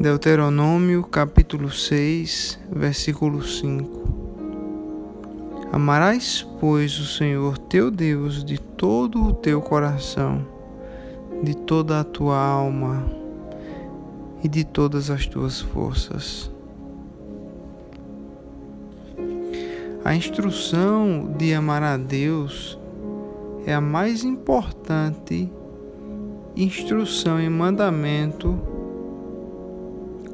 Deuteronômio capítulo 6, versículo 5. Amarás, pois, o Senhor teu Deus de todo o teu coração, de toda a tua alma e de todas as tuas forças. A instrução de amar a Deus é a mais importante instrução e mandamento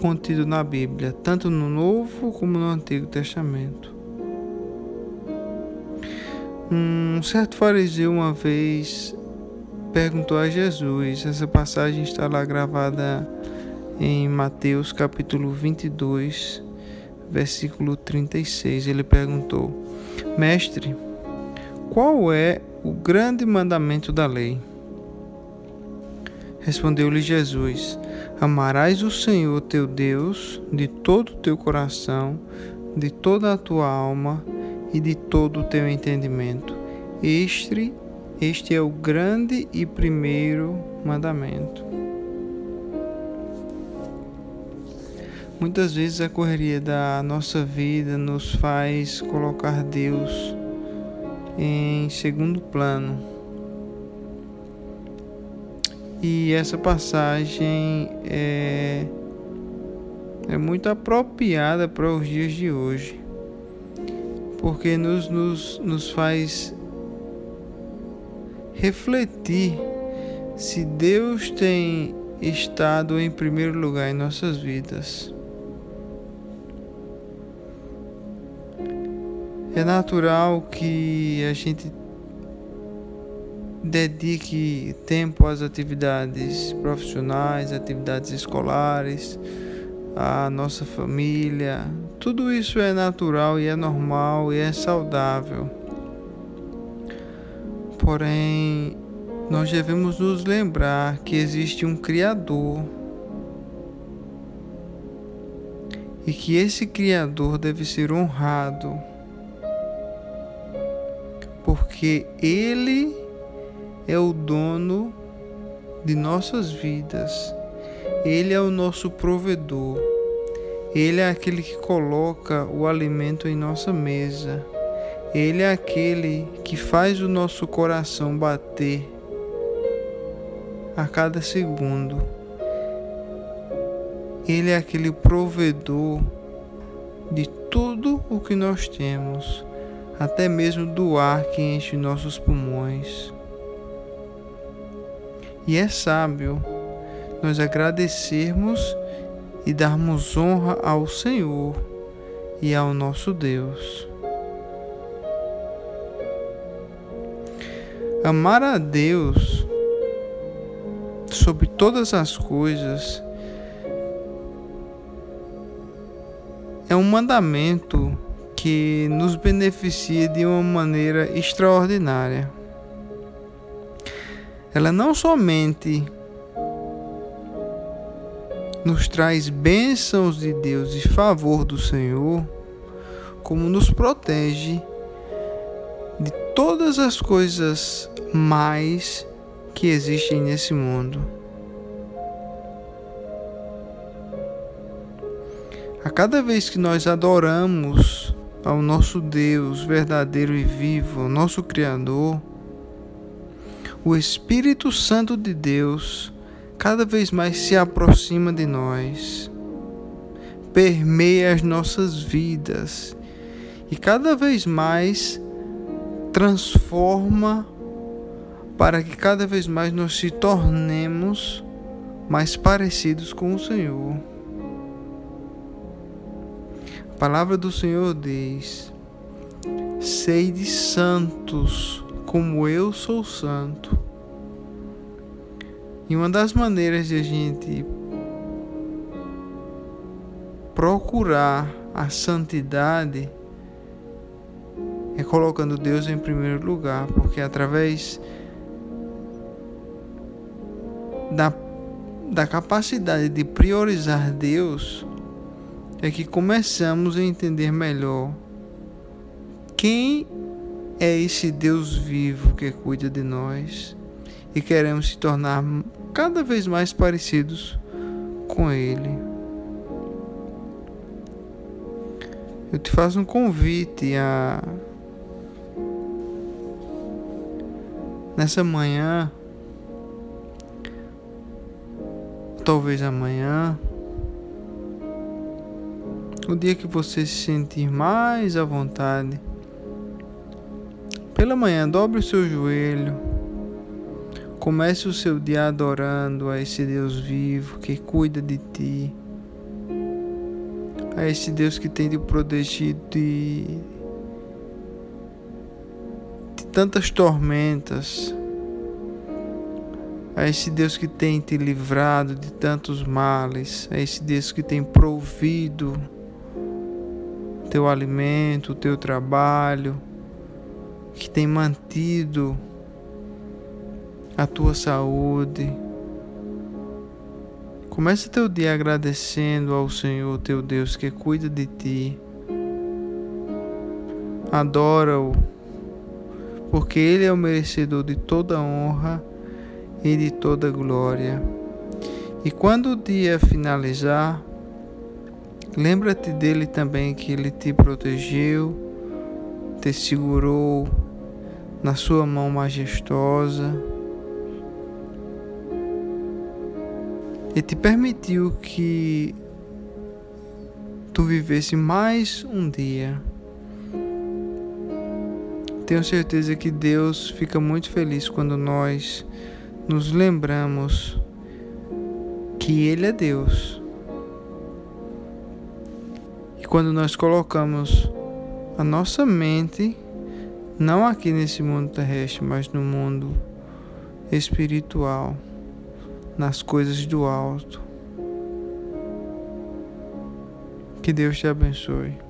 contido na Bíblia, tanto no Novo como no Antigo Testamento. Um certo fariseu uma vez perguntou a Jesus, essa passagem está lá gravada em Mateus capítulo 22, versículo 36. Ele perguntou: Mestre, qual é o grande mandamento da lei? Respondeu-lhe Jesus: Amarás o Senhor teu Deus de todo o teu coração, de toda a tua alma e de todo o teu entendimento. Este, este é o grande e primeiro mandamento. Muitas vezes a correria da nossa vida nos faz colocar Deus em segundo plano e essa passagem é, é muito apropriada para os dias de hoje, porque nos, nos, nos faz refletir se Deus tem estado em primeiro lugar em nossas vidas. É natural que a gente dedique tempo às atividades profissionais, atividades escolares, à nossa família. Tudo isso é natural e é normal e é saudável. Porém, nós devemos nos lembrar que existe um Criador e que esse Criador deve ser honrado, porque Ele é o dono de nossas vidas. Ele é o nosso provedor. Ele é aquele que coloca o alimento em nossa mesa. Ele é aquele que faz o nosso coração bater a cada segundo. Ele é aquele provedor de tudo o que nós temos, até mesmo do ar que enche nossos pulmões. E é sábio nós agradecermos e darmos honra ao Senhor e ao nosso Deus. Amar a Deus sobre todas as coisas é um mandamento que nos beneficia de uma maneira extraordinária ela não somente nos traz bênçãos de Deus e favor do Senhor, como nos protege de todas as coisas mais que existem nesse mundo. A cada vez que nós adoramos ao nosso Deus verdadeiro e vivo, nosso Criador, o Espírito Santo de Deus cada vez mais se aproxima de nós, permeia as nossas vidas e cada vez mais transforma para que cada vez mais nós se tornemos mais parecidos com o Senhor. A palavra do Senhor diz: Sede santos como eu sou santo. E uma das maneiras de a gente procurar a santidade é colocando Deus em primeiro lugar, porque através da, da capacidade de priorizar Deus é que começamos a entender melhor quem é esse Deus vivo que cuida de nós e queremos se tornar cada vez mais parecidos com Ele. Eu te faço um convite a nessa manhã, talvez amanhã, o dia que você se sentir mais à vontade. Pela manhã, dobre o seu joelho comece o seu dia adorando a esse Deus vivo que cuida de ti a esse Deus que tem te protegido de, de tantas tormentas, a esse Deus que tem te livrado de tantos males, a esse Deus que tem provido teu alimento, teu trabalho, que tem mantido a tua saúde Comece teu dia agradecendo ao Senhor teu Deus que cuida de ti. Adora-o, porque Ele é o merecedor de toda honra e de toda glória. E quando o dia finalizar, lembra-te dele também que Ele te protegeu, te segurou na sua mão majestosa e te permitiu que tu vivesse mais um dia. Tenho certeza que Deus fica muito feliz quando nós nos lembramos que Ele é Deus. E quando nós colocamos a nossa mente, não aqui nesse mundo terrestre, mas no mundo espiritual nas coisas do alto. Que Deus te abençoe.